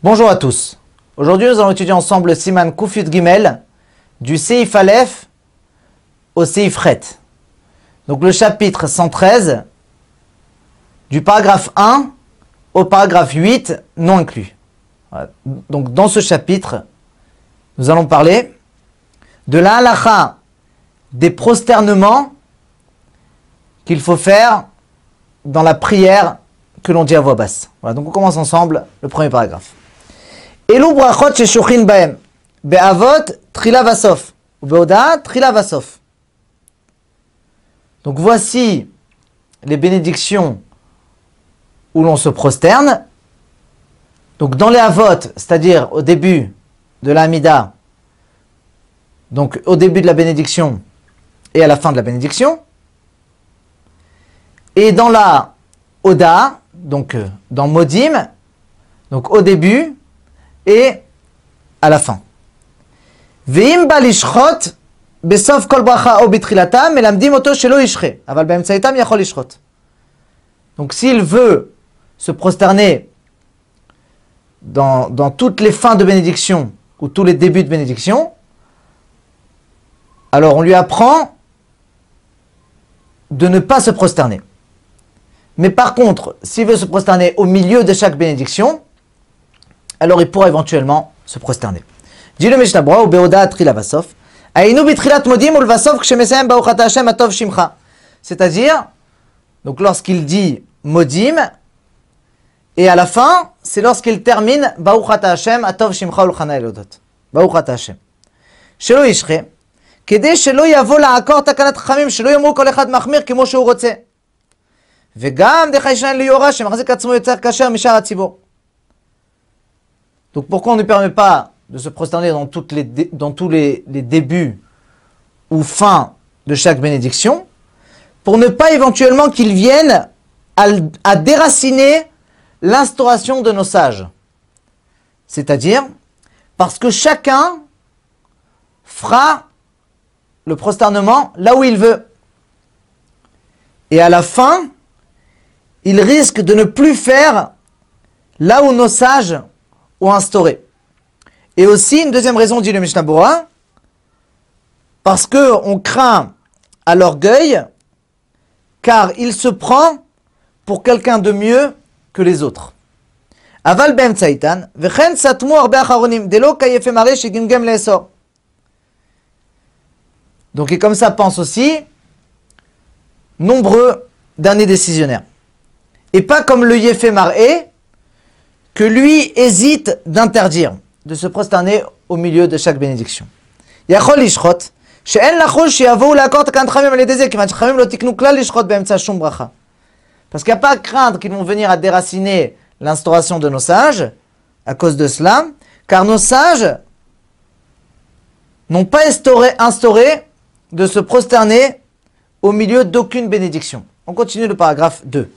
Bonjour à tous. Aujourd'hui, nous allons étudier ensemble le Siman Kufut Gimel du Seif Aleph au Seif Ret. Donc le chapitre 113 du paragraphe 1 au paragraphe 8 non inclus. Donc dans ce chapitre, nous allons parler de la des prosternements qu'il faut faire dans la prière que l'on dit à voix basse. Voilà, donc on commence ensemble le premier paragraphe. Sheshuchin baem, be'avot trila vasof, ou be'oda trila vasof. Donc voici les bénédictions où l'on se prosterne. Donc dans les avot, c'est-à-dire au début de l'amida, donc au début de la bénédiction et à la fin de la bénédiction. Et dans la Oda, donc euh, dans Modim, donc au début et à la fin. Veim balishchot besof kol bracha o shelo ishre, aval yachol ishrot. Donc s'il veut se prosterner dans, dans toutes les fins de bénédiction ou tous les débuts de bénédiction, alors on lui apprend de ne pas se prosterner. Mais par contre, s'il veut se prosterner au milieu de chaque bénédiction, alors il pourra éventuellement se prosterner. Dit le Mishnah Bora, ou Beoda Trila Vasof, Aïnou bitrilat modim ou Vasof kshemesem ba'uchat Hashem atov shimcha. C'est-à-dire, donc lorsqu'il dit modim, et à la fin, c'est lorsqu'il termine ba'uchat Hashem atov shimcha ulchana elodot. ba'uchat Hashem. Shelo yishre, כדי שלא יבוא לעקור תקנת חכמים, שלא יאמרו כל אחד מחמיר כמו שהוא רוצה. וגם דרך הישן ליאורה שמחזיק עצמו יותר כשר משאר הציבור. Donc pourquoi on ne permet pas de se prosterner dans, tous les, débuts ou fins de chaque bénédiction Pour ne pas éventuellement qu'ils viennent à déraciner l'instauration de nos sages? C'est-à-dire parce que chacun fera le prosternement là où il veut. Et à la fin, il risque de ne plus faire là où nos sages ont instauré. Et aussi, une deuxième raison, dit le Mishnah parce que on craint à l'orgueil, car il se prend pour quelqu'un de mieux que les autres. Aval ben vechen satmu delo. Donc, et comme ça pense aussi nombreux derniers décisionnaires. Et pas comme le Yéfé Maré, que lui hésite d'interdire, de se prosterner au milieu de chaque bénédiction. Yachol Ishrot, שאין לחוש שיבואו לעקור את הכנת חכמים על ידי זה, כיוון שחכמים לא תקנו כלל לשחוט באמצע שום ברכה. Parce qu'il n'y a pas à craindre qu'ils vont venir à déraciner l'instauration de nos sages, à cause de cela, car nos sages n'ont pas instauré, instauré de se prosterner au milieu d'aucune bénédiction. On continue le paragraphe 2.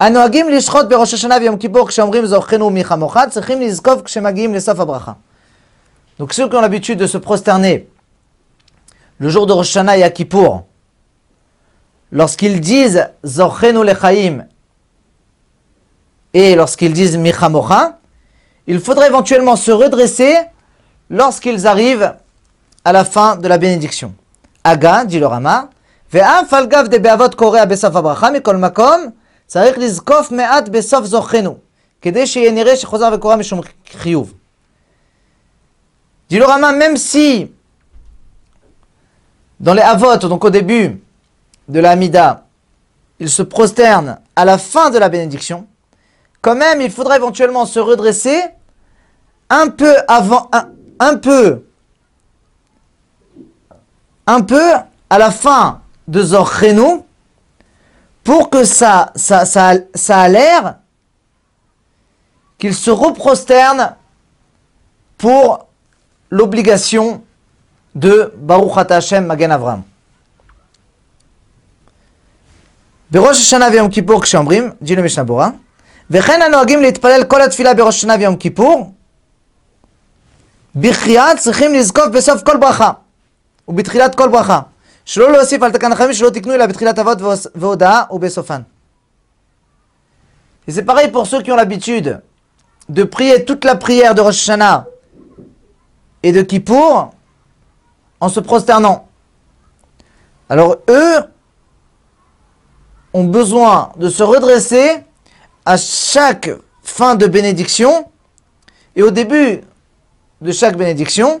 הנוהגים לשחוט בראש השנה ויום כיפור כשאומרים זוכנו מחמוך, צריכים לזקוף כשמגיעים לסוף הברכה. Donc ceux qui ont l'habitude de se prosterner le jour de Rosh Hashanah et à Kippour, lorsqu'ils disent Zochenu lechaim et lorsqu'ils disent Michamocha, il faudrait éventuellement se redresser lorsqu'ils arrivent à la fin de la bénédiction. Aga, dit le Rama, ואף על גב דבאבות קורע בסוף הברכה, מכל מקום, צריך לזקוף מעט בסוף זוכנו, כדי שיהיה נראה שחוזר וקורא משום חיוב. Dit le Rama, même si dans les Avot, donc au début de la Hamida, il se prosterne à la fin de la bénédiction, quand même il faudra éventuellement se redresser un peu avant, un, un peu un peu à la fin de Zorchenu pour que ça, ça, ça, ça a l'air qu'il se reprosterne pour l'obligation de Baruch Ata Hashem Magen Avram. בראש השנה ויום כיפור כשאומרים, dit le Mishnah Bora, וכן הנוהגים להתפלל כל התפילה בראש השנה ויום כיפור, בחייה צריכים לזקוף בסוף כל ברכה. ובתחילת כל ברכה. שלא להוסיף על תקן החיים שלא תקנו אלא בתחילת אבות והודאה ובסופן. Et c'est pareil pour ceux qui ont l'habitude de prier toute la prière de Rosh Hashanah et de Kippour en se prosternant. Alors eux ont besoin de se redresser à chaque fin de bénédiction et au début de chaque bénédiction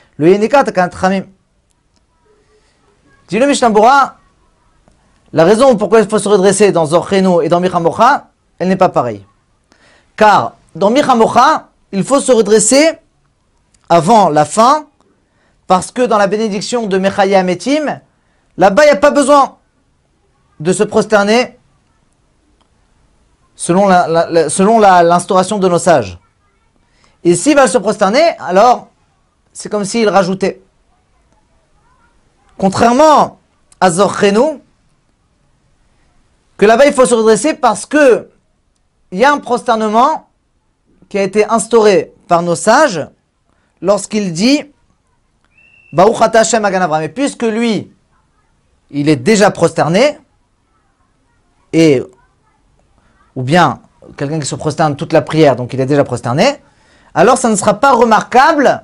Le Yeneka, t'as qu'un Tramim. Dis le Mishnambura, la raison pourquoi il faut se redresser dans Zorcheno et dans Michamocha, elle n'est pas pareille. Car dans Michamocha, il faut se redresser avant la fin, parce que dans la bénédiction de Mechaya Ametim, là-bas, il n'y a pas besoin de se prosterner selon l'instauration de nos sages. Et s'il va se prosterner, alors c'est comme s'il rajoutait. Contrairement à Zorchenu, que là-bas il faut se redresser parce que il y a un prosternement qui a été instauré par nos sages lorsqu'il dit Hashem Et puisque lui, il est déjà prosterné, et ou bien quelqu'un qui se prosterne toute la prière, donc il est déjà prosterné, alors ça ne sera pas remarquable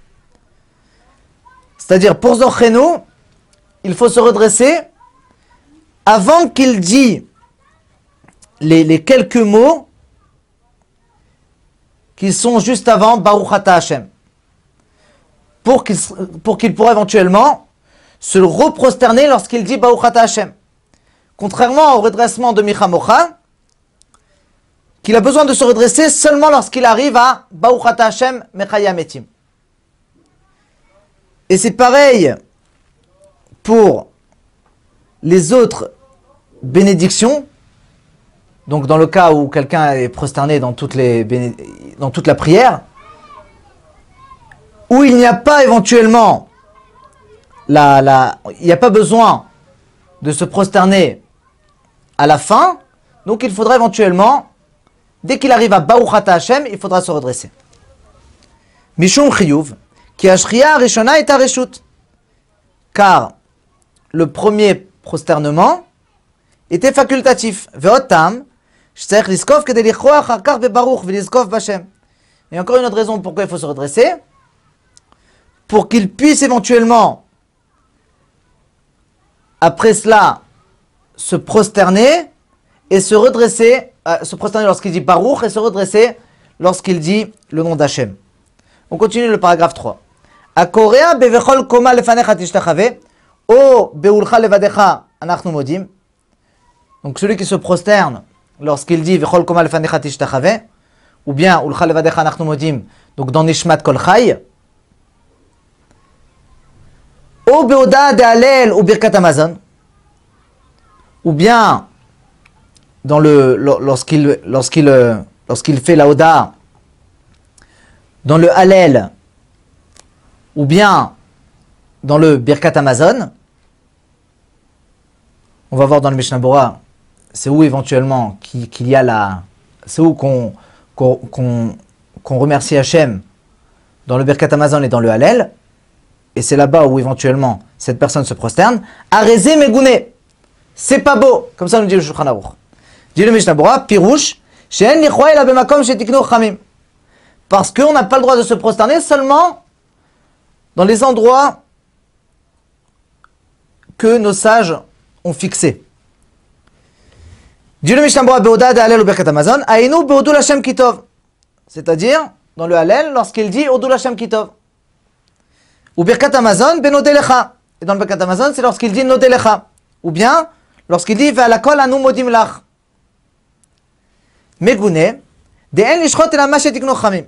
C'est-à-dire pour Zorchenu, il faut se redresser avant qu'il dise les, quelques mots qui sont juste avant Baruch Hashem. Pour qu'il pour qu'il pourra éventuellement se reprosterner lorsqu'il dit Baruch Hashem. Contrairement au redressement de Michamocha, qu'il a besoin de se redresser seulement lorsqu'il arrive à Baruch Hashem Mechayametim. Et c'est pareil pour les autres bénédictions, donc dans le cas où quelqu'un est prosterné dans, toute la prière, où il n'y a pas éventuellement il n'y a pas besoin de se prosterner à la fin, donc il faudra éventuellement, dès qu'il arrive à Baruchata Hashem, il faudra se redresser. Mishum Chiyuv, qui a Rishona et Tareshut. Car le premier prosternement était facultatif. Ve'otam, et encore une autre raison pourquoi il faut se redresser, pour qu'il puisse éventuellement, après cela, se prosterner et se redresser, euh, se prosterner lorsqu'il dit Baruch et se redresser lorsqu'il dit le nom d'Hachem. On continue le paragraphe 3. Akorea bevechol koma lefanecha tishtachave, o beulcha levadecha anachnu modim. Donc celui qui se prosterne lorsqu'il dit Vechol Koma Lefanecha Tishtachave, ou bien Ulcha Levadecha Nachnu Modim, donc dans Nishmat Kol Chai, ou Beoda de Alel ou Birkat Amazon, ou bien dans le, lorsqu'il, lorsqu'il, lorsqu'il fait la Oda, dans le Halel, ou bien dans le Birkat Amazon, on va voir dans le Mishnah Bora c'est où éventuellement qu'il y a la. C'est où qu'on remercie Hachem dans le Birkat Amazon et dans le Hallel, et c'est là-bas où éventuellement cette personne se prosterne. Arezé Megouné, c'est pas beau, comme ça nous dit le Shulchan. Dit le Mishnah Bora, Pirouche, parce qu'on n'a pas le droit de se prosterner seulement dans les endroits que nos sages ont fixés. Dit le Amazon, Kitov. c'est-à-dire dans le Hallel, lorsqu'il dit Odul Hashem Kitov. Ou Birkat Amazon, Benodelecha. Et dans le Birkat Amazon, c'est lorsqu'il dit Nodelecha. Ou bien, lorsqu'il dit Ve'alakol anu modim lach. Megune, de en lishchot el amashet chamim.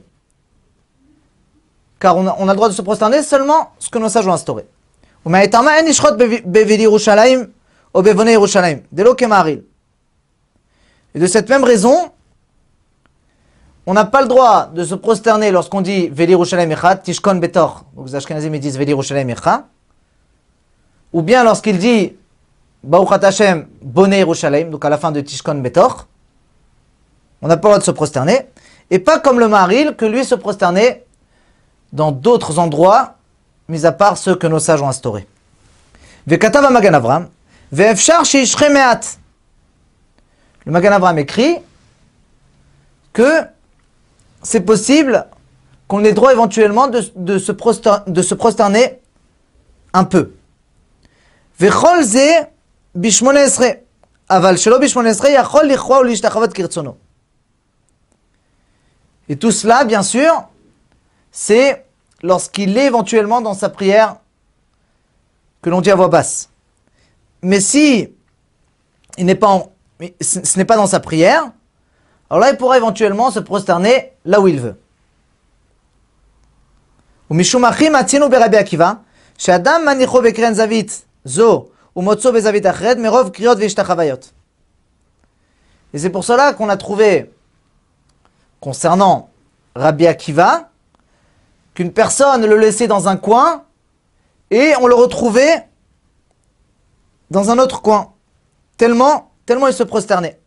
Car on a, le droit de se prosterner seulement ce que nos sages ont instauré. Kemaril. Et de cette même raison, on n'a pas le droit de se prosterner lorsqu'on dit Veli Yerushalayim Echad, Tishkon Betor. Donc les Ashkenazim disent Veli Yerushalayim Echad. Ou bien lorsqu'il dit Baruchat Hashem Bonne Yerushalayim, donc à la fin de Tishkon Betor. On n'a pas le droit de se prosterner. Et pas comme le Maril, que lui se prosternait dans d'autres endroits, mis à part ceux que nos sages ont instaurés. Le Magan Avram écrit que c'est possible qu'on ait droit éventuellement de, se, prosterner, un peu. Vecholze bishmonesre. Aval shelo bishmonesre. Et tout cela, bien sûr, c'est lorsqu'il est éventuellement dans sa prière que l'on dit à voix basse. Mais si ce n'est pas dans sa prière, alors là, il pourra éventuellement se prosterner là où il veut. Et c'est pour cela qu'on a trouvé, concernant Rabbi Akiva, qu'une personne le laissait dans un coin et on le retrouvait dans un autre coin. Tellement, tellement il se prosternait.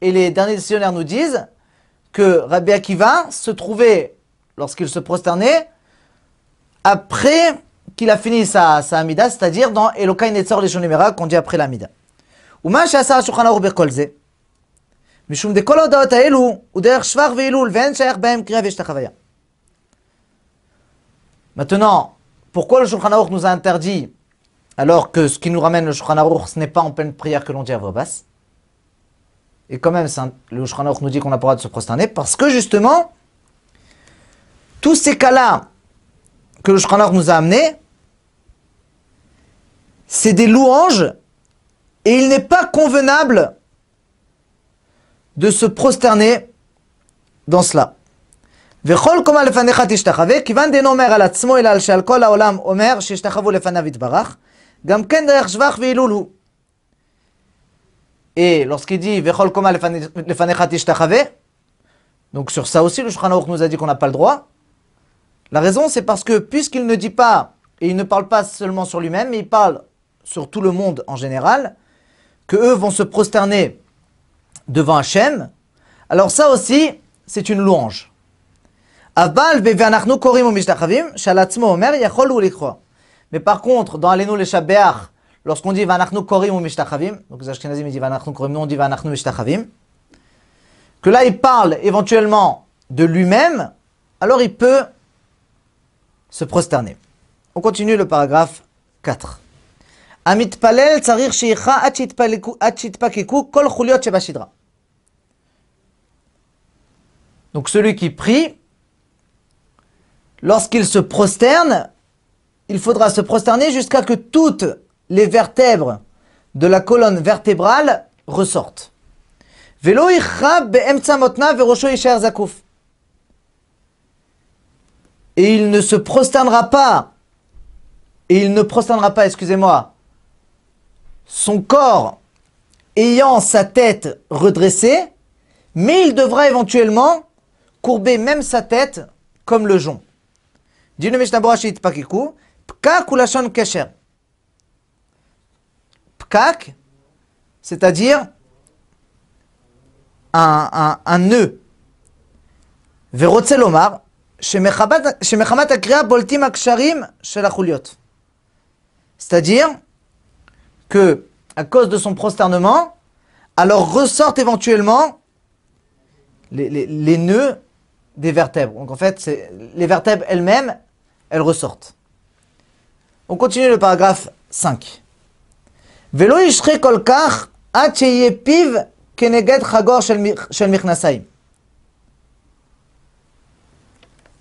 Et les derniers dictionnaires nous disent que Rabbi Akiva se trouvait, lorsqu'il se prosternait, après qu'il a fini sa, sa Amida, c'est-à-dire dans Elokai Netzor Leshonemera, qu'on dit après l'Amida. Ou משום דכל ההודעות האלו הוא דרך שבח והילול ואין שייך בהם קריאה ויש את החוויה. Maintenant, pourquoi le Shulchan Aruch nous a interdit alors que ce qui nous ramène le Shulchan Aruch, ce n'est pas en pleine prière que l'on dit à voix basse. Et quand même, le Shulchan Aruch nous dit qu'on n'a pas le droit de se prosterner, parce que justement, tous ces cas-là que le Shulchan Aruch nous a amenés, c'est des louanges, et il n'est pas convenable de se prosterner dans cela. וכל קומה לפניך תשתחווה, כיוון דין אומר על עצמו אלא שעל כל העולם אומר שישתחוו לפניו יתברך, et lorsqu'il dit Vechol Koma donc sur ça aussi le Shulchan nous a dit qu'on n'a pas le droit. La raison c'est parce que puisqu'il ne dit pas, et il ne parle pas seulement sur lui-même, mais il parle sur tout le monde en général, que eux vont se prosterner devant Hachem, alors ça aussi c'est une louange. Mais par contre, dans Alenu le Shabbeach, lorsqu'on dit Vanachnu Korim ou Mishtachavim, donc les Ashkenazim disent Vanachnu Korim, nous on dit Vanachnu Mishtachavim, que là il parle éventuellement de lui-même, alors il peut se prosterner. On continue le paragraphe 4. Amit palel tsarir sheicha atchitpakiku kol chuliot shebashidra. Donc celui qui prie, lorsqu'il se prosterne, il faudra se prosterner jusqu'à que toutes les vertèbres de la colonne vertébrale ressortent. Et il ne se prosternera pas, et il ne prosternera pas, excusez-moi, son corps ayant sa tête redressée, mais il devra éventuellement courber même sa tête comme le jonc. Dit le Mishnah Borachit Pakikou, Pkak ou Lachon Kesher? Pkak, c'est-à-dire un, un, un nœud. Verotzelomar, Shemechamat Akria Boltim Aksharim Shelachuliot. C'est-à-dire que, à cause de son prosternement, alors ressortent éventuellement les, les, les nœuds des vertèbres. Donc en fait, les vertèbres elles-mêmes, elles ressortent. On continue le paragraphe 5. Velo kol piv keneged chagor shel mi- shel michnasaim.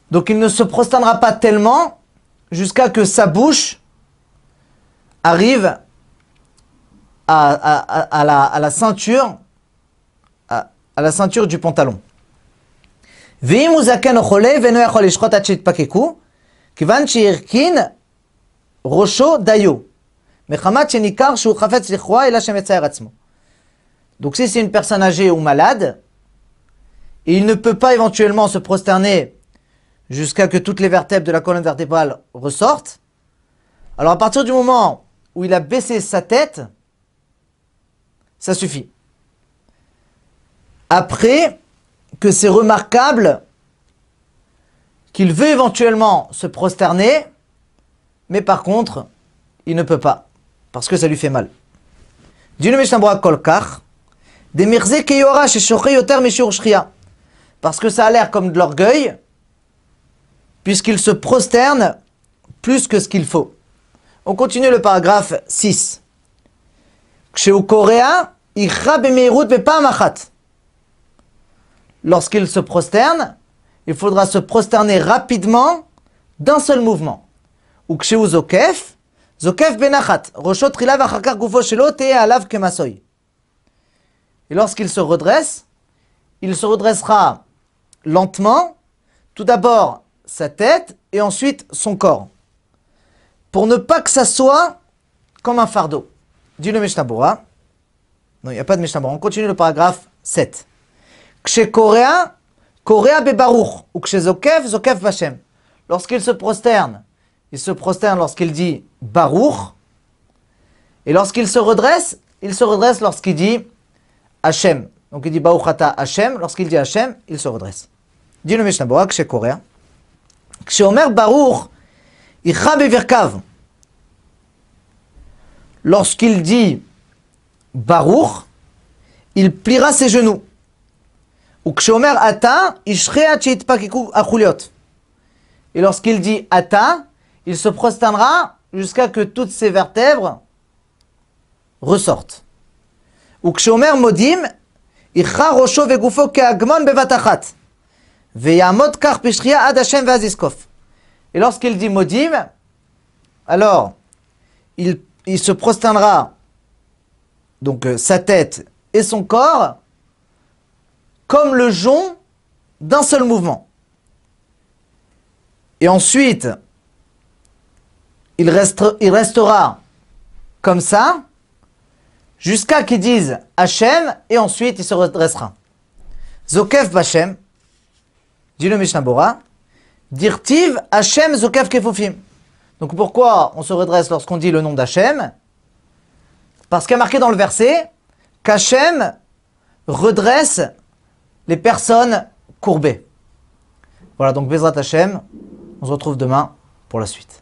Donc il ne se prosternera pas tellement jusqu'à que sa bouche arrive à, la, ceinture à la ceinture du pantalon. ואם הוא זקן או חולה ואינו יכול לשחוט עד שיתפקקו, כיוון שהרכין ראשו דיו, מחמת שניכר שהוא חפץ לכרוע אלא שמצער עצמו. Donc si c'est une personne âgée ou malade, et il ne peut pas éventuellement se prosterner jusqu'à que toutes les vertèbres de la colonne vertébrale ressortent, alors à partir du moment où il a baissé sa tête, ça suffit. Après que c'est remarquable qu'il veut éventuellement se prosterner, mais par contre, il ne peut pas, parce que ça lui fait mal. Parce que ça a l'air comme de l'orgueil, puisqu'il se prosterne plus que ce qu'il faut. On continue le paragraphe 6. Chez il pas lorsqu'il se prosterne, il faudra se prosterner rapidement d'un seul mouvement. Ou zokef, zokef benachat. Et lorsqu'il se redresse, il se redressera lentement, tout d'abord sa tête et ensuite son corps. Pour ne pas que ça soit comme un fardeau. Dit le Meshtabora. Non, il n'y a pas de Meshtabora. On continue le paragraphe 7. Kshekorea, Korea bebaruch, ou kshezokev, zokev bashem. Lorsqu'il se prosterne, il se prosterne lorsqu'il dit baruch, et lorsqu'il se redresse, il se redresse lorsqu'il dit Hachem. Donc il dit Baruchata Hachem, lorsqu'il dit Hachem, il se redresse. Dit le Mishnah Bora, Kshekorea. Ksheomer baruch, icha bevirkav. Lorsqu'il dit baruch, il pliera ses genoux. Ou kshomer ata. Et lorsqu'il dit ata, il se prosternera jusqu'à que toutes ses vertèbres ressortent. Ou kshomer modim, icha rosho vegufo keagmon bevatachat. Veyamot kar pishria ad Hashem ve'aziskov. Et lorsqu'il dit modim, alors il, il se prosternera donc euh, sa tête et son corps comme le jonc d'un seul mouvement. Et ensuite, il, reste, il restera comme ça jusqu'à qu'il dise Hachem et ensuite il se redressera. Zokef Bachem, dit le Mishnah Bora, Dirtiv Hachem Zokef Kefufim. Donc pourquoi on se redresse lorsqu'on dit le nom d'Hachem? Parce qu'il y a marqué dans le verset qu'Hachem redresse les personnes courbées. Voilà, donc Bezrat Hachem, on se retrouve demain pour la suite.